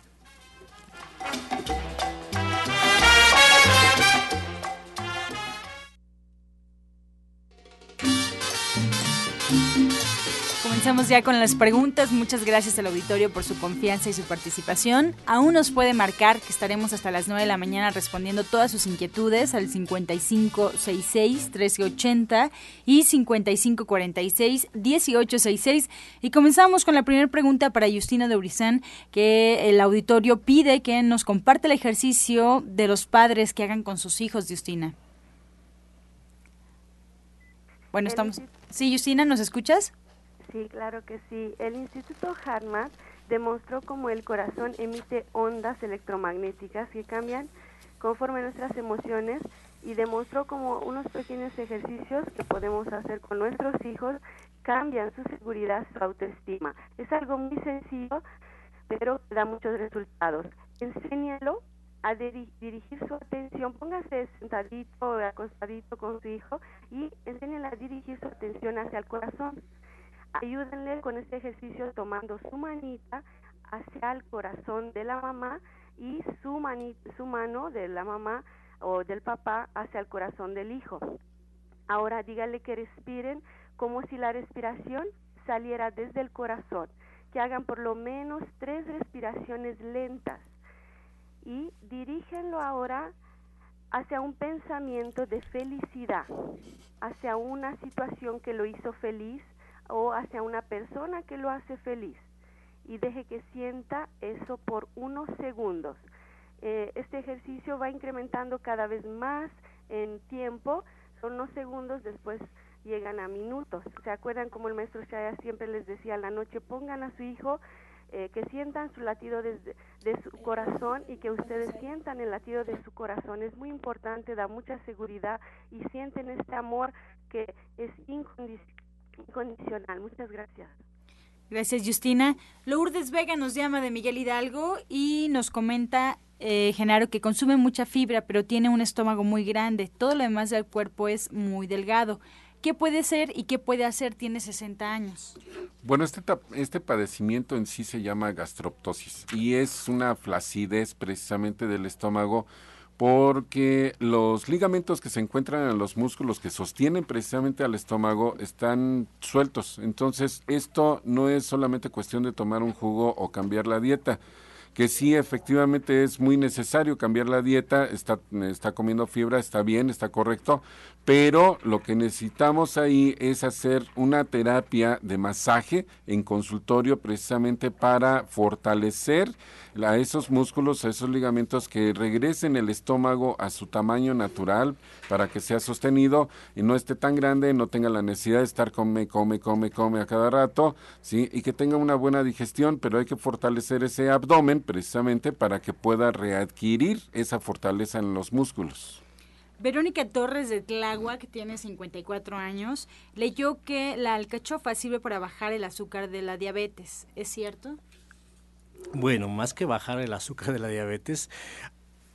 Comenzamos ya con las preguntas. Muchas gracias al auditorio por su confianza y su participación. Aún nos puede marcar que estaremos hasta las 9 de la mañana respondiendo todas sus inquietudes al 5566-1380 y 5546-1866. Y comenzamos con la primera pregunta para Justina de Urizán, que el auditorio pide que nos comparte el ejercicio de los padres que hagan con sus hijos, Justina. Bueno, estamos... Sí, Justina, ¿nos escuchas? Sí, claro que sí. El Instituto Harvard demostró cómo el corazón emite ondas electromagnéticas que cambian conforme nuestras emociones y demostró cómo unos pequeños ejercicios que podemos hacer con nuestros hijos cambian su seguridad, su autoestima. Es algo muy sencillo, pero da muchos resultados. Enséñalo a dirigir su atención, póngase sentadito o acostadito con su hijo y enséñale a dirigir su atención hacia el corazón ayúdenle con este ejercicio tomando su manita hacia el corazón de la mamá y su, su mano de la mamá o del papá hacia el corazón del hijo. Ahora dígale que respiren como si la respiración saliera desde el corazón, que hagan por lo menos tres respiraciones lentas y dirígenlo ahora hacia un pensamiento de felicidad, hacia una situación que lo hizo feliz o hacia una persona que lo hace feliz y deje que sienta eso por unos segundos. Eh, este ejercicio va incrementando cada vez más en tiempo, son unos segundos, después llegan a minutos. ¿Se acuerdan como el maestro Shaya siempre les decía a la noche, pongan a su hijo eh, que sientan su latido de, su corazón y que ustedes sientan el latido de su corazón. Es muy importante, da mucha seguridad y sienten este amor que es incondicional incondicional. Muchas gracias. Gracias, Justina. Lourdes Vega nos llama de Miguel Hidalgo y nos comenta, eh, Genaro, que consume mucha fibra, pero tiene un estómago muy grande. Todo lo demás del cuerpo es muy delgado. ¿Qué puede ser y qué puede hacer? Tiene 60 años. Bueno, este, este padecimiento en sí se llama gastroptosis y es una flacidez precisamente del estómago porque los ligamentos que se encuentran en los músculos que sostienen precisamente al estómago están sueltos. Entonces, esto no es solamente cuestión de tomar un jugo o cambiar la dieta que sí efectivamente es muy necesario cambiar la dieta, está, está comiendo fibra, está bien, está correcto, pero lo que necesitamos ahí es hacer una terapia de masaje en consultorio precisamente para fortalecer a esos músculos, a esos ligamentos que regresen el estómago a su tamaño natural para que sea sostenido y no esté tan grande, no tenga la necesidad de estar come, come, come, come a cada rato, ¿sí? y que tenga una buena digestión, pero hay que fortalecer ese abdomen precisamente para que pueda readquirir esa fortaleza en los músculos. Verónica Torres de que tiene 54 años, leyó que la alcachofa sirve para bajar el azúcar de la diabetes. ¿Es cierto? Bueno, más que bajar el azúcar de la diabetes,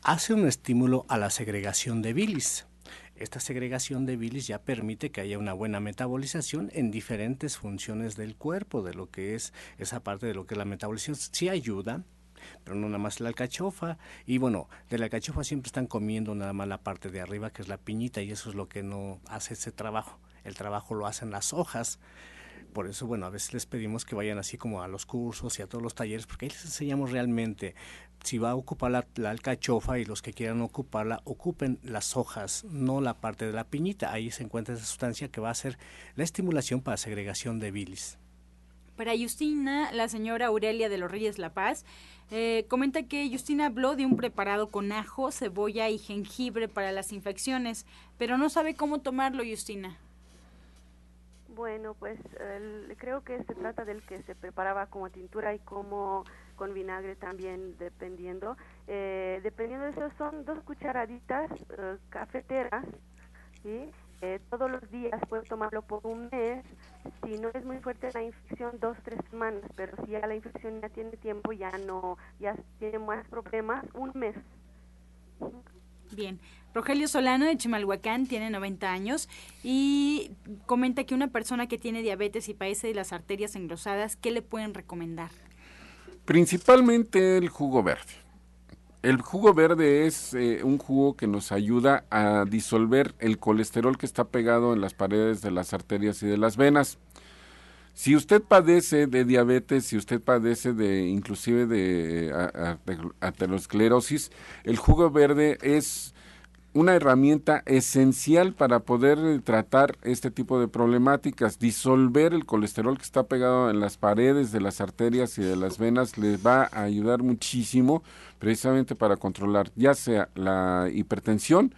hace un estímulo a la segregación de bilis. Esta segregación de bilis ya permite que haya una buena metabolización en diferentes funciones del cuerpo, de lo que es esa parte de lo que es la metabolización. Sí ayuda, pero no nada más la alcachofa. Y bueno, de la alcachofa siempre están comiendo nada más la parte de arriba, que es la piñita, y eso es lo que no hace ese trabajo. El trabajo lo hacen las hojas. Por eso, bueno, a veces les pedimos que vayan así como a los cursos y a todos los talleres, porque ahí les enseñamos realmente si va a ocupar la, alcachofa y los que quieran ocuparla, ocupen las hojas, no la parte de la piñita. Ahí se encuentra esa sustancia que va a hacer la estimulación para segregación de bilis. Para Justina, la señora Aurelia de los Reyes La Paz, eh, comenta que Justina habló de un preparado con ajo, cebolla y jengibre para las infecciones, pero no sabe cómo tomarlo, Justina. Bueno, pues creo que se trata del que se preparaba como tintura y como con vinagre también, dependiendo. Eh, dependiendo de eso, son dos cucharaditas eh, cafeteras, ¿sí? Eh, todos los días puede tomarlo por un mes. Si no es muy fuerte la infección, dos, tres semanas, pero si ya la infección ya tiene tiempo, ya no, ya tiene más problemas, un mes. Bien. Rogelio Solano de Chimalhuacán tiene 90 años y comenta que una persona que tiene diabetes y padece de las arterias engrosadas, ¿qué le pueden recomendar? Principalmente el jugo verde. El jugo verde es eh, un jugo que nos ayuda a disolver el colesterol que está pegado en las paredes de las arterias y de las venas. Si usted padece de diabetes, si usted padece de inclusive de aterosclerosis, el jugo verde es una herramienta esencial para poder eh, tratar este tipo de problemáticas. Disolver el colesterol que está pegado en las paredes de las arterias y de las venas les va a ayudar muchísimo precisamente para controlar ya sea la hipertensión,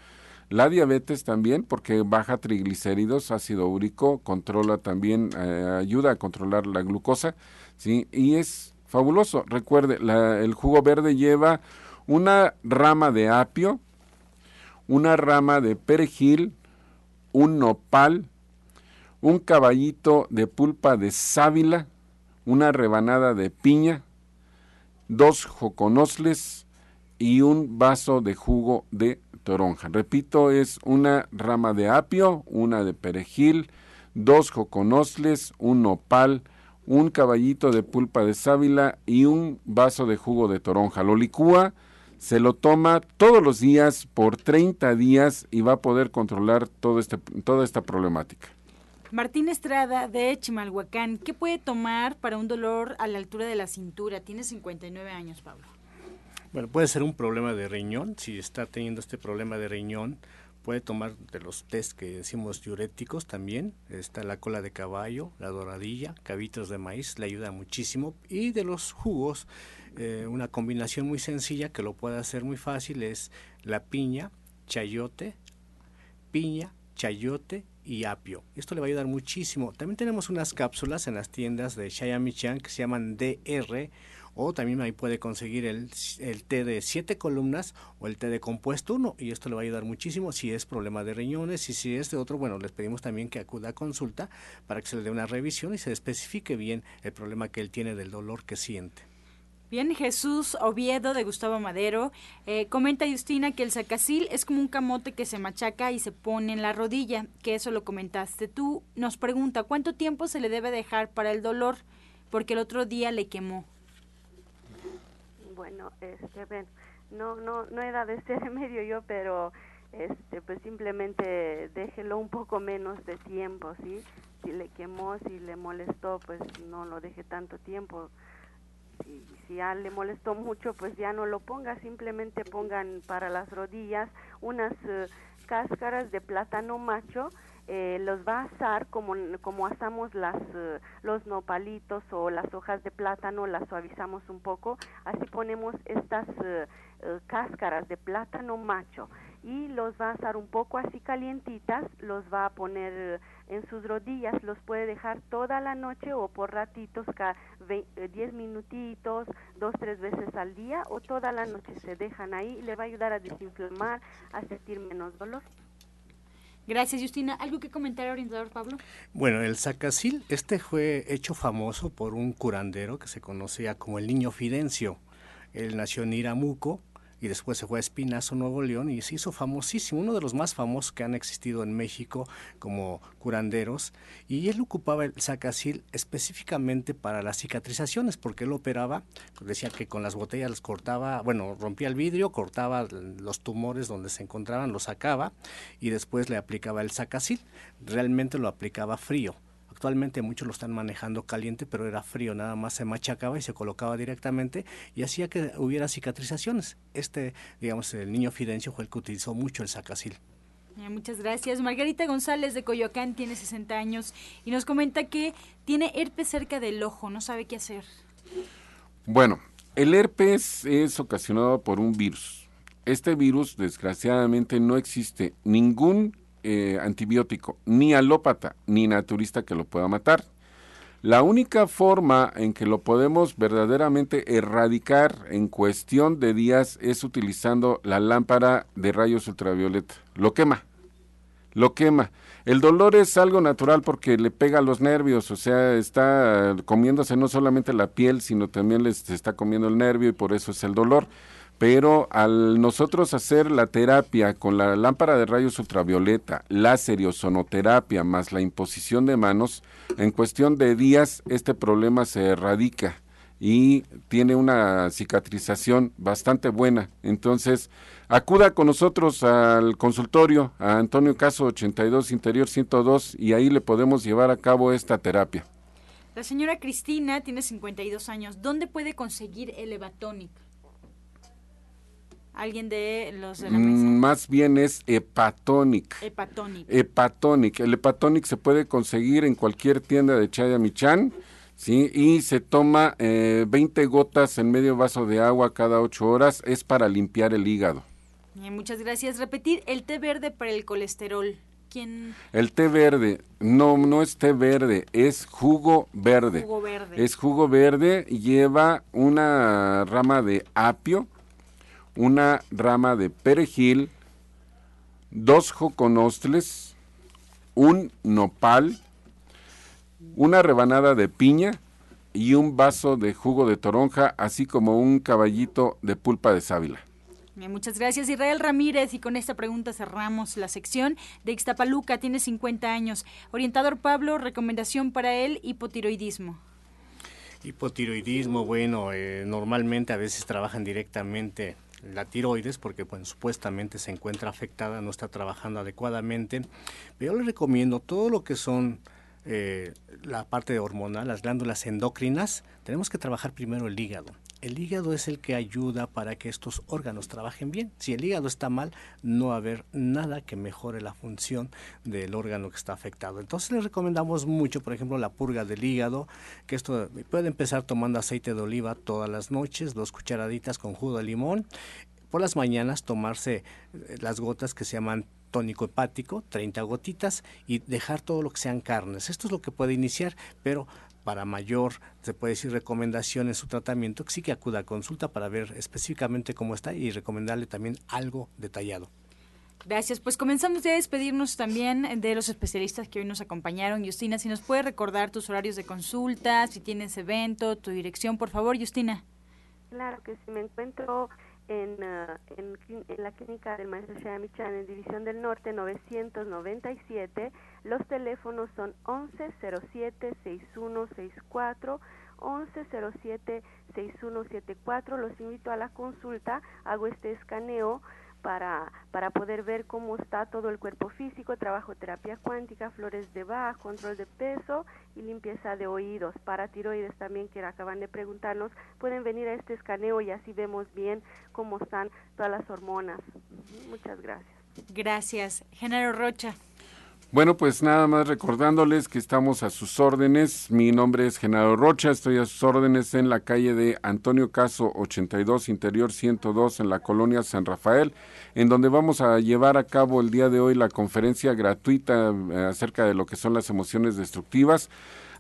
la diabetes también, porque baja triglicéridos, ácido úrico, controla también, eh, ayuda a controlar la glucosa, ¿sí? Y es fabuloso. Recuerde, el jugo verde lleva una rama de apio, una rama de perejil, un nopal, un caballito de pulpa de sábila, una rebanada de piña, dos joconosles y un vaso de jugo de toronja. Repito, es una rama de apio, una de perejil, dos joconosles, un nopal, un caballito de pulpa de sábila y un vaso de jugo de toronja. Lo licúa se lo toma todos los días por 30 días y va a poder controlar todo este, toda esta problemática. Martín Estrada de Chimalhuacán, ¿qué puede tomar para un dolor a la altura de la cintura? Tiene 59 años, Pablo. Bueno, puede ser un problema de riñón. Si está teniendo este problema de riñón, puede tomar de los test que decimos diuréticos también. Está la cola de caballo, la doradilla, cabitos de maíz, le ayuda muchísimo. Y de los jugos, eh, una combinación muy sencilla que lo puede hacer muy fácil es la piña, chayote, piña, chayote y apio. Esto le va a ayudar muchísimo. También tenemos unas cápsulas en las tiendas de Shayamichan que se llaman DR o también ahí puede conseguir el, el, té de siete columnas o el té de compuesto 1 y esto le va a ayudar muchísimo si es problema de riñones y si es de otro, bueno, les pedimos también que acuda a consulta para que se le dé una revisión y se especifique bien el problema que él tiene del dolor que siente. Bien, Jesús Oviedo de Gustavo Madero eh, comenta Justina que el sacacil es como un camote que se machaca y se pone en la rodilla, que eso lo comentaste tú. Nos pregunta cuánto tiempo se le debe dejar para el dolor, porque el otro día le quemó. Bueno, este, no, no, no he dado este remedio yo, pero este, pues simplemente déjelo un poco menos de tiempo, ¿sí? Si le quemó, si le molestó, pues no lo deje tanto tiempo si, si ya le molestó mucho, pues ya no lo ponga, simplemente pongan para las rodillas unas eh, cáscaras de plátano macho, eh, los va a asar como, como asamos las, eh, los nopalitos o las hojas de plátano, las suavizamos un poco, así ponemos estas cáscaras de plátano macho y los va a asar un poco así calientitas, los va a poner en sus rodillas, los puede dejar toda la noche o por ratitos, cada 10 eh, minutitos, dos, tres veces al día o toda la noche se dejan ahí y le va a ayudar a desinflamar, a sentir menos dolor. Gracias, Justina. ¿Algo que comentar, orientador Pablo? Bueno, el sacasil, este fue hecho famoso por un curandero que se conocía como el Niño Fidencio. Él nació en Iramuco, y después se fue a Espinazo, Nuevo León, y se hizo famosísimo, uno de los más famosos que han existido en México como curanderos, y él ocupaba el sacasil específicamente para las cicatrizaciones, porque él operaba, decía que con las botellas las cortaba, bueno, rompía el vidrio, cortaba los tumores donde se encontraban, los sacaba, y después le aplicaba el sacasil, realmente lo aplicaba frío, Actualmente muchos lo están manejando caliente, pero era frío, nada más se machacaba y se colocaba directamente y hacía que hubiera cicatrizaciones. Este, digamos, el niño Fidencio fue el que utilizó mucho el sacasil. Muchas gracias. Margarita González de Coyoacán tiene 60 años y nos comenta que tiene herpes cerca del ojo, no sabe qué hacer. Bueno, el herpes es ocasionado por un virus. Este virus, desgraciadamente, no existe ningún eh, antibiótico, ni alópata, ni naturista que lo pueda matar. La única forma en que lo podemos verdaderamente erradicar en cuestión de días es utilizando la lámpara de rayos ultravioleta. Lo quema, lo quema. El dolor es algo natural porque le pega a los nervios, o sea, está comiéndose no solamente la piel, sino también les está comiendo el nervio y por eso es el dolor pero al nosotros hacer la terapia con la lámpara de rayos ultravioleta, láser y más la imposición de manos, en cuestión de días este problema se erradica y tiene una cicatrización bastante buena. Entonces, acuda con nosotros al consultorio, a Antonio Caso 82 Interior 102 y ahí le podemos llevar a cabo esta terapia. La señora Cristina tiene 52 años. ¿Dónde puede conseguir el Evatonic? Alguien de los de la mesa. Mm, más bien es hepatonic. Hepatonic. Hepatonic. El hepatonic se puede conseguir en cualquier tienda de Chaya Michan. ¿sí? Y se toma eh, 20 gotas en medio vaso de agua cada 8 horas. Es para limpiar el hígado. muchas gracias. Repetir, el té verde para el colesterol. ¿Quién? El té verde, no, no es té verde, es jugo verde. Jugo verde. Es jugo verde, lleva una rama de apio, una rama de perejil, dos joconostles, un nopal, una rebanada de piña y un vaso de jugo de toronja, así como un caballito de pulpa de sábila. muchas gracias Israel Ramírez y con esta pregunta cerramos la sección de Ixtapaluca, tiene 50 años. Orientador Pablo, recomendación para él, hipotiroidismo. Hipotiroidismo, bueno, eh, normalmente a veces trabajan directamente la tiroides, porque pues, supuestamente se encuentra afectada, no está trabajando adecuadamente. Pero yo le recomiendo todo lo que son eh, la parte hormonal, las glándulas endocrinas, tenemos que trabajar primero el hígado. El hígado es el que ayuda para que estos órganos trabajen bien. Si el hígado está mal, no va a haber nada que mejore la función del órgano que está afectado. Entonces le recomendamos mucho, por ejemplo, la purga del hígado, que esto puede empezar tomando aceite de oliva todas las noches, dos cucharaditas con jugo de limón. Por las mañanas tomarse eh, las gotas que se llaman tónico hepático, 30 gotitas, y dejar todo lo que sean carnes. Esto es lo que puede iniciar, pero para mayor, se puede decir, recomendación en su tratamiento, sí que acuda a consulta para ver específicamente cómo está y recomendarle también algo detallado. Gracias. Pues comenzamos ya a despedirnos también de los especialistas que hoy nos acompañaron. Justina, si nos puede recordar tus horarios de consulta, si tienes evento, tu dirección, por favor, Justina. Claro que sí, me encuentro en, uh, en, en, la clínica del maestro Michan en División del Norte 997. Los teléfonos son 1107-6164, 1107-6174. Los invito a la consulta, hago este escaneo para, para poder ver cómo está todo el cuerpo físico, trabajo terapia cuántica, flores de Bach, control de peso y limpieza de oídos. Para tiroides también que acaban de preguntarnos, pueden venir a este escaneo y así vemos bien cómo están todas las hormonas. Muchas gracias. Gracias. Genaro Rocha. Bueno, pues nada más recordándoles que estamos a sus órdenes. Mi nombre es Genaro Rocha, estoy a sus órdenes en la calle de Antonio Caso 82, Interior 102, en la colonia San Rafael, en donde vamos a llevar a cabo el día de hoy la conferencia gratuita eh, acerca de lo que son las emociones destructivas.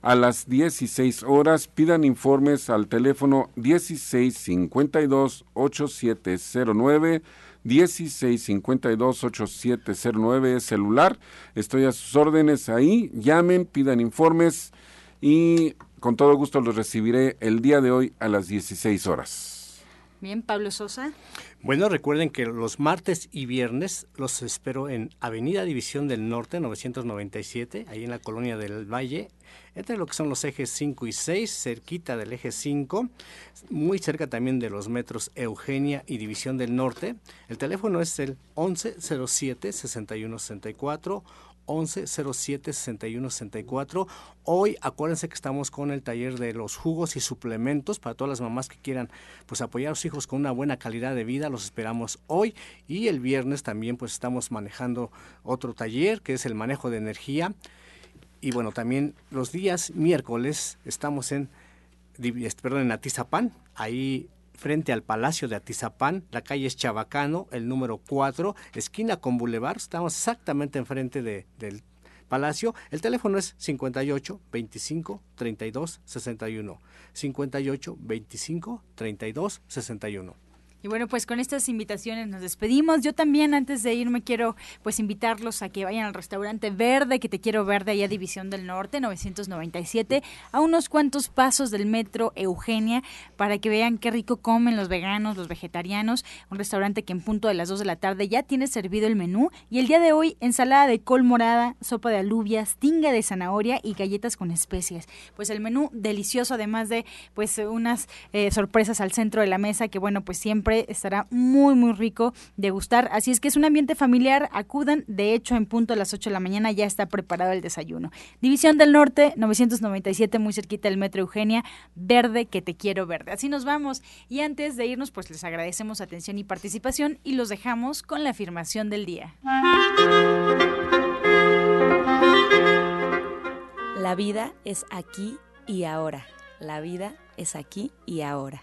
A las 16 horas pidan informes al teléfono 1652 8709 1652-8709 es celular. Estoy a sus órdenes ahí. Llamen, pidan informes y con todo gusto los recibiré el día de hoy a las 16 horas. Bien, Pablo Sosa. Bueno, recuerden que los martes y viernes los espero en Avenida División del Norte 997, ahí en la colonia del Valle, entre lo que son los ejes 5 y 6, cerquita del eje 5, muy cerca también de los metros Eugenia y División del Norte. El teléfono es el 1107 6164 1107 6164. Hoy acuérdense que estamos con el taller de los jugos y suplementos para todas las mamás que quieran pues apoyar a sus hijos con una buena calidad de vida. Los esperamos hoy y el viernes también pues estamos manejando otro taller que es el manejo de energía. Y bueno, también los días miércoles estamos en perdón, en Atizapán, ahí frente al Palacio de Atizapán. La calle es Chabacano, el número 4, esquina con Boulevard. Estamos exactamente enfrente de, del Palacio. El teléfono es 58 25 32 61. 58 25 32 61. Y bueno, pues con estas invitaciones nos despedimos. Yo también antes de irme quiero pues invitarlos a que vayan al restaurante Verde, que te quiero ver de allá División del Norte, 997, a unos cuantos pasos del metro Eugenia, para que vean qué rico comen los veganos, los vegetarianos. Un restaurante que en punto de las 2 de la tarde ya tiene servido el menú. Y el día de hoy, ensalada de col morada, sopa de alubias, tinga de zanahoria y galletas con especias. Pues el menú delicioso, además de pues unas eh, sorpresas al centro de la mesa, que bueno, pues estará muy, muy rico de gustar. Así es que es un ambiente familiar, acudan. De hecho, en punto a las 8 de la mañana ya está preparado el desayuno. División del Norte, 997, muy cerquita del Metro Eugenia, verde que te quiero verde. Así nos vamos. Y antes de irnos, pues les agradecemos atención y participación y los dejamos con la afirmación del día. La vida es aquí y ahora. La vida es aquí y ahora.